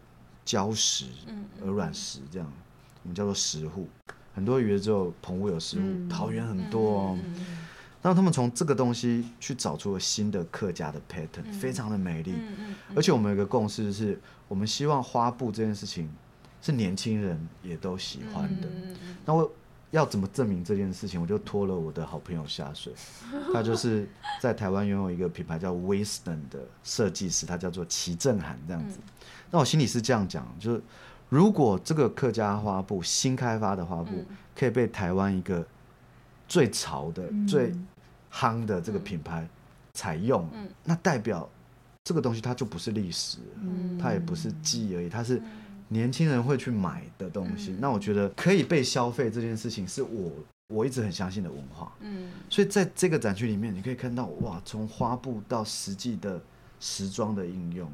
礁石、鹅卵石这样，我们叫做石沪。很多鱼只有澎湖有食物，桃园很多哦。那他们从这个东西去找出了新的客家的 pattern，非常的美丽。而且我们有个共识是，我们希望花布这件事情是年轻人也都喜欢的。那我要怎么证明这件事情？我就拖了我的好朋友下水，他就是在台湾拥有一个品牌叫 Wisdom 的设计师，他叫做齐正涵这样子。那我心里是这样讲，就是如果这个客家花布新开发的花布可以被台湾一个最潮的、嗯、最夯的这个品牌采用，嗯、那代表这个东西它就不是历史，嗯、它也不是记忆而已，它是年轻人会去买的东西。嗯、那我觉得可以被消费这件事情是我我一直很相信的文化。嗯，所以在这个展区里面，你可以看到哇，从花布到实际的时装的应用。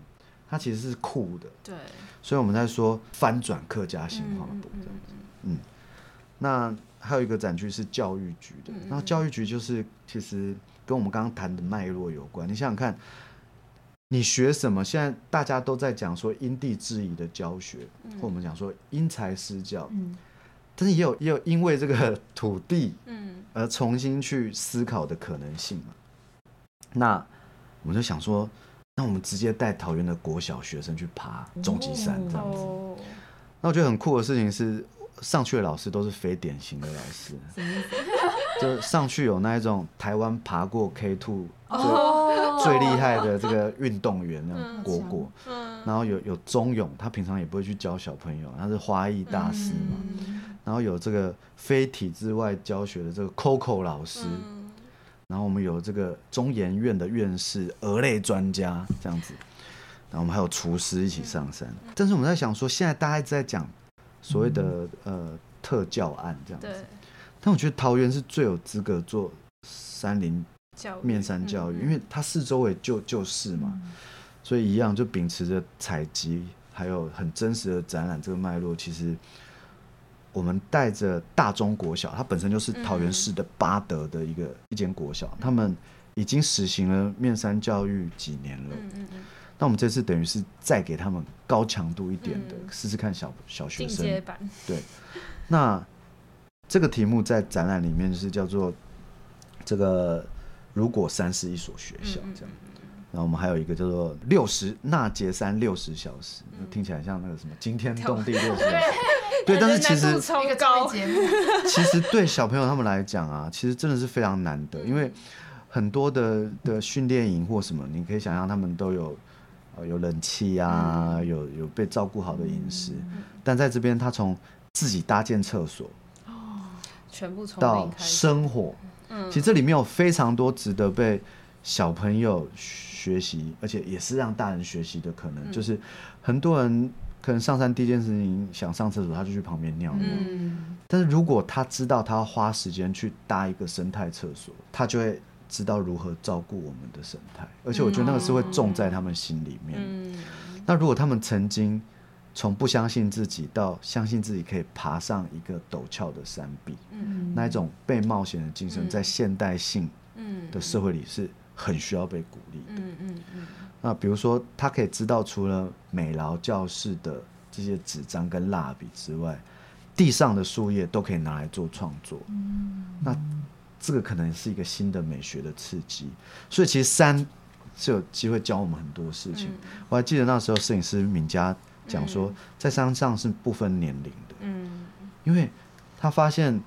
它其实是酷的，对，所以我们在说翻转客家新花布这样子，嗯，那还有一个展区是教育局的，然后教育局就是其实跟我们刚刚谈的脉络有关。你想想看，你学什么？现在大家都在讲说因地制宜的教学，或我们讲说因材施教，嗯但是也有也有因为这个 *laughs* 土地，嗯而重新去思考的可能性嘛。那我们就想说。那我们直接带桃园的国小学生去爬终极山这样子，那我觉得很酷的事情是，上去的老师都是非典型的老师，*laughs* 就上去有那一种台湾爬过 K two 最厉害的这个运动员那种，果果，然后有有钟勇，他平常也不会去教小朋友，他是花艺大师嘛，然后有这个非体制外教学的这个 Coco 老师。然后我们有这个中研院的院士、鹅类专家这样子，然后我们还有厨师一起上山。但是我们在想说，现在大家一直在讲所谓的、嗯、呃特教案这样子，但我觉得桃园是最有资格做山林面山教育，因为它四周围就就是嘛，嗯、所以一样就秉持着采集还有很真实的展览这个脉络，其实。我们带着大中国小，它本身就是桃园市的巴德的一个一间国小，他们已经实行了面山教育几年了。那我们这次等于是再给他们高强度一点的，试试看小小学生。对。那这个题目在展览里面就是叫做这个如果山是一所学校这样。然后我们还有一个叫做六十那节山六十小时，听起来像那个什么惊天动地六十小时。对，但是其实 *laughs* 其实对小朋友他们来讲啊，其实真的是非常难得，因为很多的的训练营或什么，你可以想象他们都有呃有冷气啊，有有被照顾好的饮食，但在这边他从自己搭建厕所哦，全部从到生火，其实这里面有非常多值得被小朋友学习，而且也是让大人学习的可能，就是很多人。可能上山第一件事情想上厕所，他就去旁边尿尿。嗯、但是如果他知道他要花时间去搭一个生态厕所，他就会知道如何照顾我们的生态，而且我觉得那个是会种在他们心里面。嗯，那如果他们曾经从不相信自己到相信自己可以爬上一个陡峭的山壁，嗯，那一种被冒险的精神，在现代性的社会里是很需要被鼓励的。嗯嗯嗯。那比如说，他可以知道除了美劳教室的这些纸张跟蜡笔之外，地上的树叶都可以拿来做创作。嗯，那这个可能是一个新的美学的刺激。所以其实山是有机会教我们很多事情。嗯，我还记得那时候摄影师敏佳讲说，在山上是不分年龄的。嗯，因为他发现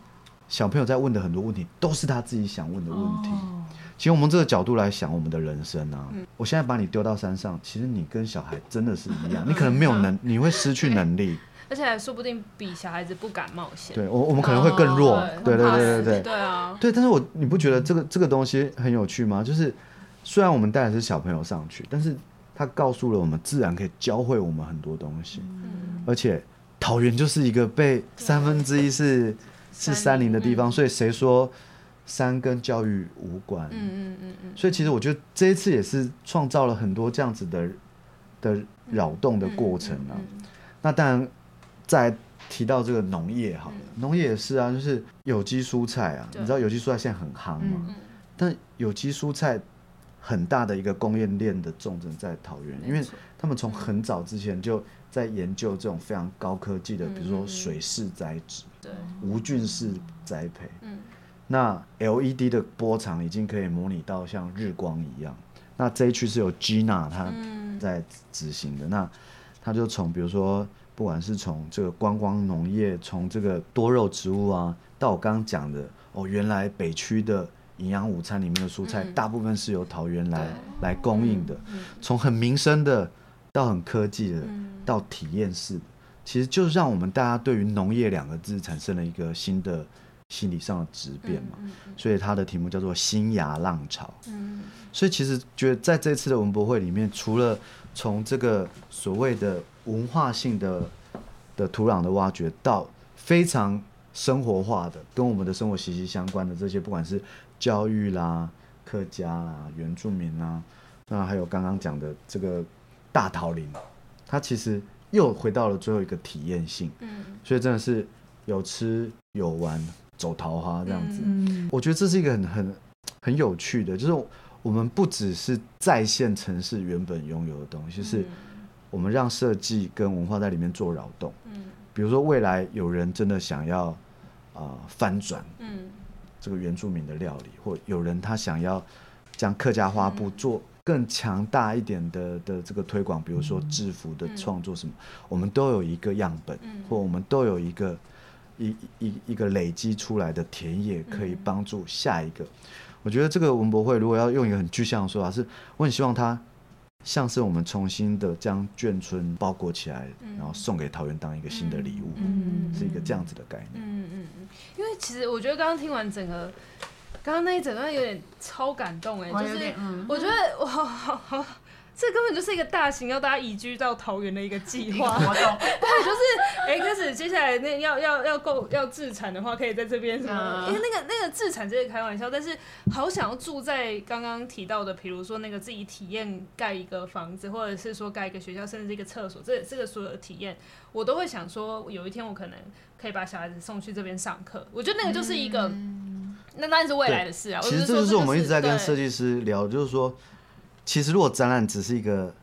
小朋友在问的很多问题都是他自己想问的问题。哦，其实我们这个角度来想我们的人生啊，嗯，我现在把你丢到山上，其实你跟小孩真的是一样，你可能没有能，你会失去能力。*laughs* 而且还说不定比小孩子不敢冒险。对，我我们可能会更弱。哦、对对对对对。对啊。对，但是我你不觉得这个这个东西很有趣吗？就是虽然我们带的是小朋友上去，但是他告诉了我们，自然可以教会我们很多东西。嗯。而且桃园就是一个被三分之一是是山林的地方，所以谁说山跟教育无关？嗯嗯嗯嗯。所以其实我觉得这一次也是创造了很多这样子的的扰动的过程啊。那当然。再提到这个农业好了，农业也是啊，就是有机蔬菜啊，你知道有机蔬菜现在很夯嘛？但有机蔬菜很大的一个供应链的重镇在桃园，因为他们从很早之前就在研究这种非常高科技的，比如说水式栽植、无菌式栽培。那 LED 的波长已经可以模拟到像日光一样。那这一区是由 Gina 他在执行的，那他就从比如说。不管是从这个观光农业，从这个多肉植物啊，到我刚刚讲的哦，原来北区的营养午餐里面的蔬菜，嗯、大部分是由桃园来来供应的。从、嗯、很民生的到很科技的，嗯、到体验式的，其实就让我们大家对于农业两个字产生了一个新的心理上的质变嘛。所以它的题目叫做“新芽浪潮”。嗯、所以其实觉得在这次的文博会里面，除了从这个所谓的文化性的的土壤的挖掘，到非常生活化的，跟我们的生活息息相关的这些，不管是教育啦、客家啦、原住民啦，那还有刚刚讲的这个大桃林，它其实又回到了最后一个体验性。嗯，所以真的是有吃有玩，走桃花这样子。嗯，我觉得这是一个很很很有趣的，就是我们不只是再现城市原本拥有的东西，就是。我们让设计跟文化在里面做扰动，嗯，比如说未来有人真的想要啊、呃、翻转，嗯，这个原住民的料理，或有人他想要将客家花布做更强大一点的的这个推广，比如说制服的创作什么，我们都有一个样本，或我们都有一个一一一个累积出来的田野，可以帮助下一个。我觉得这个文博会如果要用一个很具象的说法，是我很希望它。像是我们重新的将眷村包裹起来，嗯、然后送给桃园当一个新的礼物，是一个这样子的概念。嗯嗯嗯，因为其实我觉得刚刚听完整个，刚刚那一整段有点超感动哎，就是我觉得我好好好。这根本就是一个大型要大家移居到桃园的一个计划，*laughs* 对，就是哎，开始接下来那要要要购要自产的话，可以在这边什么？因为那个那个自产这是开玩笑，但是好想要住在刚刚提到的，比如说那个自己体验盖一个房子，或者是说盖一个学校，甚至是一个厕所，这这个所有的体验，我都会想说，有一天我可能可以把小孩子送去这边上课。我觉得那个就是一个，嗯、那当然是未来的事啊。其实这就是我们一直在跟设计师聊，就是说。其实，如果展览只是一个，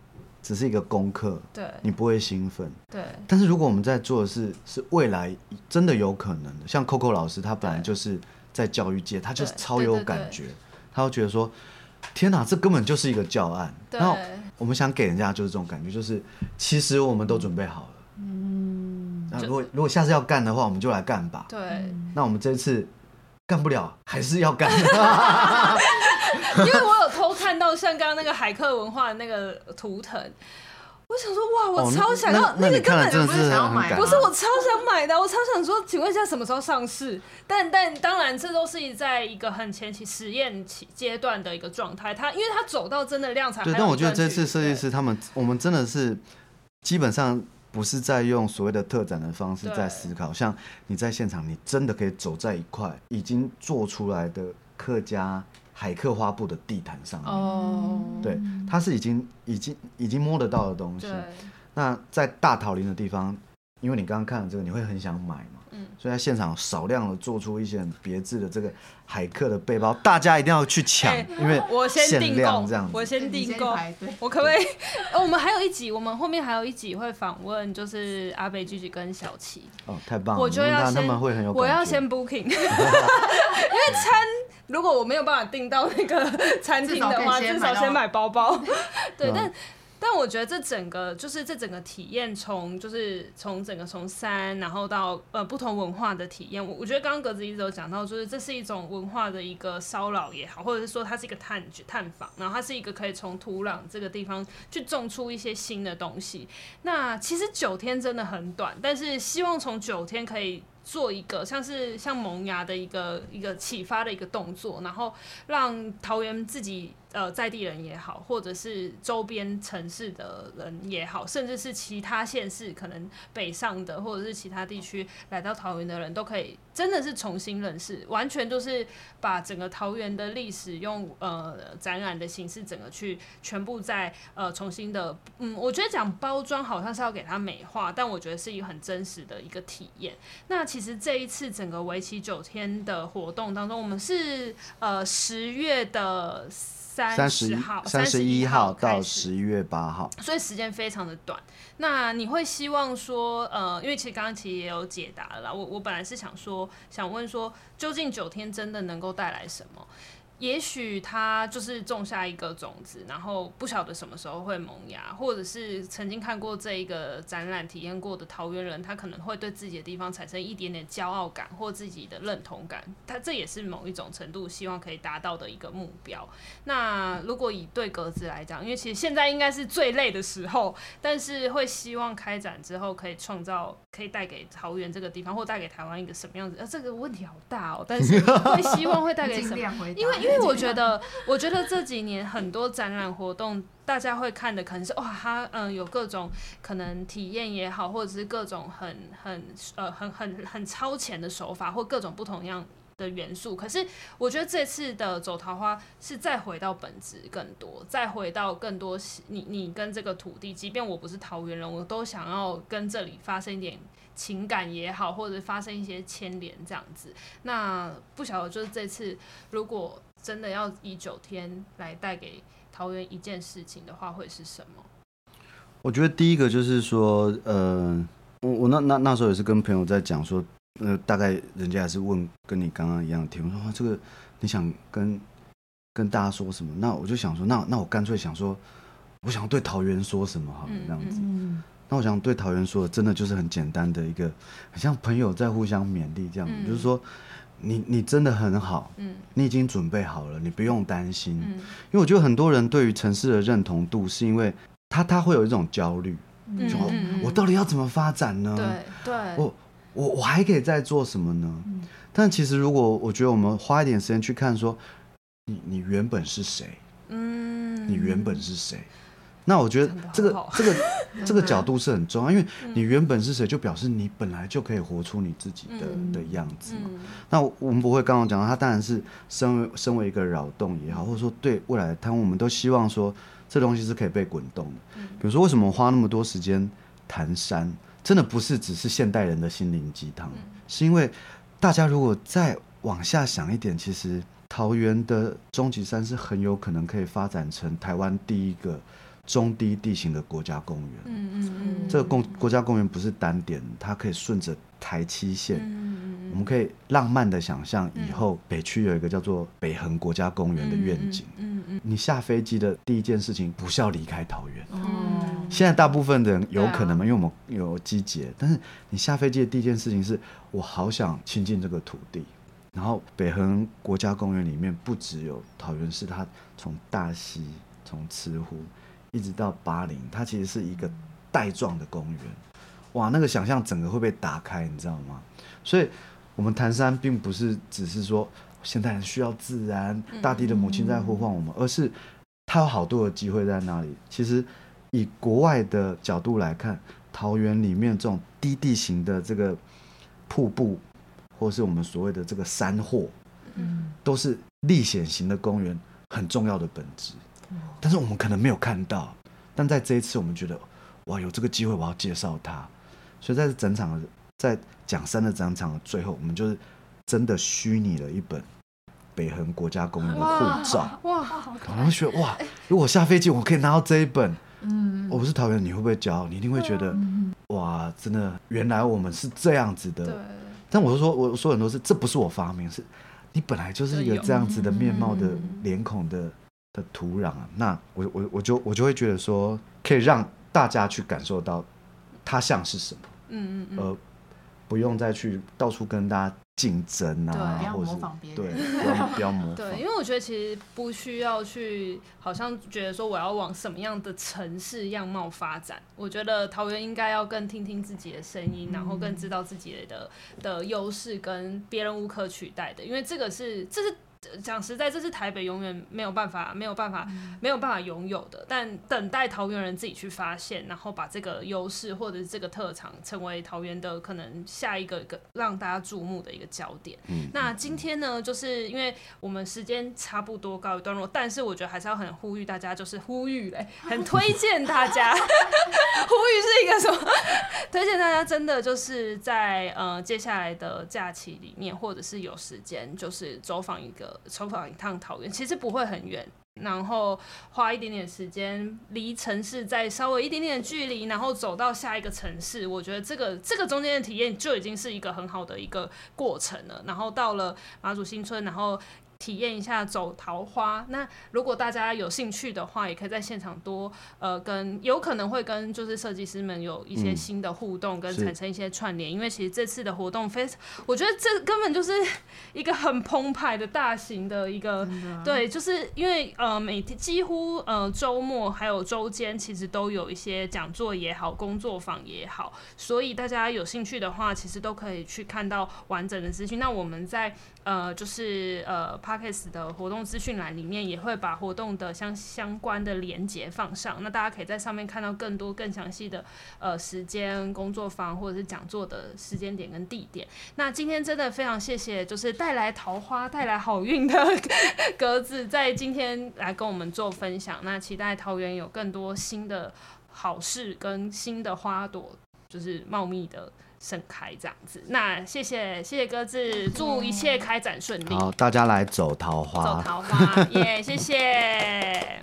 只是一个功课，对，你不会兴奋，对。但是，如果我们在做的是，是未来真的有可能的，像 Coco 老师，他本来就是在教育界，他就是超有感觉，他会觉得说，天哪，这根本就是一个教案。然后，我们想给人家就是这种感觉，就是其实我们都准备好了。嗯。那如果如果下次要干的话，我们就来干吧。对。那我们这次干不了，还是要干。*laughs* 因为我到像刚刚那个海客文化的那个图腾，我想说哇，我超想要那个根本就不是想要买，不是我超想买的，我超想说，请问一下什么时候上市？但但当然，这都是在一个很前期实验期阶段的一个状态。它因为它走到真的量产，对。但我觉得这次设计师他们，我们真的是基本上不是在用所谓的特展的方式在思考，像你在现场，你真的可以走在一块已经做出来的客家。海克花布的地毯上面。哦，对，它是已经已经已经摸得到的东西。那在大桃林的地方，因为你刚刚看了这个，你会很想买嘛？嗯，所以在现场少量的做出一些很别致的这个海客的背包，大家一定要去抢，欸、因为我先订购这样子我先订购，我可不可以？*laughs* 我们还有一集，我们后面还有一集会访问，就是阿北菊菊跟小琪。哦，太棒了！我就要先，我要先 booking，*laughs* 因为餐如果我没有办法订到那个餐厅的话，至少先买包包。*laughs* 对，但。但我觉得这整个就是这整个体验，从就是从整个从山，然后到呃不同文化的体验。我我觉得刚刚格子一直有讲到，就是这是一种文化的一个骚扰也好，或者是说它是一个探探访，然后它是一个可以从土壤这个地方去种出一些新的东西。那其实九天真的很短，但是希望从九天可以。做一个像是像萌芽的一个一个启发的一个动作，然后让桃园自己呃在地人也好，或者是周边城市的人也好，甚至是其他县市可能北上的或者是其他地区来到桃园的人都可以。真的是重新认识，完全就是把整个桃园的历史用呃展览的形式，整个去全部在呃重新的，嗯，我觉得讲包装好像是要给它美化，但我觉得是一个很真实的一个体验。那其实这一次整个为期九天的活动当中，我们是呃十月的。三十号、三十一号到十一月八号，所以时间非常的短。那你会希望说，呃，因为其实刚刚其实也有解答了啦。我我本来是想说，想问说，究竟九天真的能够带来什么？也许他就是种下一个种子，然后不晓得什么时候会萌芽，或者是曾经看过这一个展览、体验过的桃园人，他可能会对自己的地方产生一点点骄傲感或自己的认同感。他这也是某一种程度希望可以达到的一个目标。那如果以对格子来讲，因为其实现在应该是最累的时候，但是会希望开展之后可以创造，可以带给桃园这个地方，或带给台湾一个什么样子？呃，这个问题好大哦。但是会希望会带给什么？*laughs* 因为因为。因为我觉得，我觉得这几年很多展览活动，大家会看的可能是哇，它嗯有各种可能体验也好，或者是各种很很呃很很很超前的手法，或各种不同样的元素。可是我觉得这次的走桃花是再回到本质更多，再回到更多你你跟这个土地，即便我不是桃园人，我都想要跟这里发生一点情感也好，或者发生一些牵连这样子。那不晓得就是这次如果。真的要以九天来带给桃园一件事情的话，会是什么？我觉得第一个就是说，呃，我我那那那时候也是跟朋友在讲说，呃，大概人家也是问跟你刚刚一样的题目，说、啊、这个你想跟跟大家说什么？那我就想说，那那我干脆想说，我想对桃园说什么好了，这样子。嗯、那我想对桃园说的，真的就是很简单的一个，很像朋友在互相勉励这样就是说。你你真的很好，嗯，你已经准备好了，你不用担心，嗯，因为我觉得很多人对于城市的认同度，是因为他他会有一种焦虑，嗯，就我到底要怎么发展呢？对对，我我我还可以再做什么呢？嗯，但其实如果我觉得我们花一点时间去看，说你你原本是谁？嗯，你原本是谁？那我觉得这个这个 *laughs* 这个角度是很重要，因为你原本是谁，就表示你本来就可以活出你自己的的样子嘛。那我们不会刚刚讲到，他当然是身为身为一个扰动也好，或者说对未来的谈，我们都希望说这东西是可以被滚动的。比如说，为什么花那么多时间谈山，真的不是只是现代人的心灵鸡汤，是因为大家如果再往下想一点，其实桃园的终极山是很有可能可以发展成台湾第一个。中低地形的国家公园，嗯嗯嗯，这个公国家公园不是单点，它可以顺着台七线，嗯嗯，我们可以浪漫的想象以后北区有一个叫做北横国家公园的愿景，嗯嗯，你下飞机的第一件事情不是要离开桃园，哦，现在大部分的人有可能嘛，因为我们有机捷，但是你下飞机的第一件事情是我好想亲近这个土地，然后北横国家公园里面不只有桃园市，它从大溪从慈湖。一直到八零，它其实是一个带状的公园，哇，那个想象整个会被打开，你知道吗？所以，我们谈山并不是只是说现代人需要自然，大地的母亲在呼唤我们，而是它有好多的机会在那里。其实，以国外的角度来看，桃园里面这种低地形的这个瀑布，或是我们所谓的这个山货，嗯，都是历险型的公园很重要的本质。但是我们可能没有看到，但在这一次，我们觉得哇，有这个机会，我要介绍他。所以在整场在讲山的整场的最后，我们就是真的虚拟了一本北横国家公园的护照。哇，可能会觉得哇，如果下飞机我可以拿到这一本，嗯，我不是桃园，你会不会骄傲？你一定会觉得哇，真的，原来我们是这样子的。但我就说，我说很多次，这不是我发明，是你本来就是一个这样子的面貌的脸孔的。的土壤啊，那我我我就我就会觉得说，可以让大家去感受到它像是什么，嗯嗯嗯，而不用再去到处跟大家竞争啊，对，或者是不要模仿别人，对，不要不要模仿，*laughs* 对，因为我觉得其实不需要去，好像觉得说我要往什么样的城市样貌发展，我觉得桃园应该要更听听自己的声音，嗯、然后更知道自己的的优势跟别人无可取代的，因为这个是这是。讲实在，这是台北永远没有办法、没有办法、没有办法拥有的。但等待桃园人自己去发现，然后把这个优势或者是这个特长，成为桃园的可能下一个一个让大家注目的一个焦点。嗯，那今天呢，就是因为我们时间差不多告一段落，但是我觉得还是要很呼吁大家，就是呼吁嘞，很推荐大家。*laughs* 呼吁是一个什么？*laughs* 推荐大家真的就是在呃接下来的假期里面，或者是有时间，就是走访一个。走访一趟桃园，其实不会很远，然后花一点点时间，离城市再稍微一点点距离，然后走到下一个城市，我觉得这个这个中间的体验就已经是一个很好的一个过程了。然后到了马祖新村，然后。体验一下走桃花。那如果大家有兴趣的话，也可以在现场多呃跟，有可能会跟就是设计师们有一些新的互动，跟产生一些串联。嗯、因为其实这次的活动非常，我觉得这根本就是一个很澎湃的大型的一个，啊、对，就是因为呃每天几乎呃周末还有周间，其实都有一些讲座也好，工作坊也好，所以大家有兴趣的话，其实都可以去看到完整的资讯。那我们在。呃，就是呃，Podcast 的活动资讯栏里面也会把活动的相相关的连接放上，那大家可以在上面看到更多更详细的呃时间、工作坊或者是讲座的时间点跟地点。那今天真的非常谢谢，就是带来桃花、带来好运的 *laughs* 格子，在今天来跟我们做分享。那期待桃园有更多新的好事跟新的花朵，就是茂密的。盛开这样子，那谢谢谢谢鸽子，祝一切开展顺利。好，大家来走桃花，走桃花，耶，yeah, 谢谢。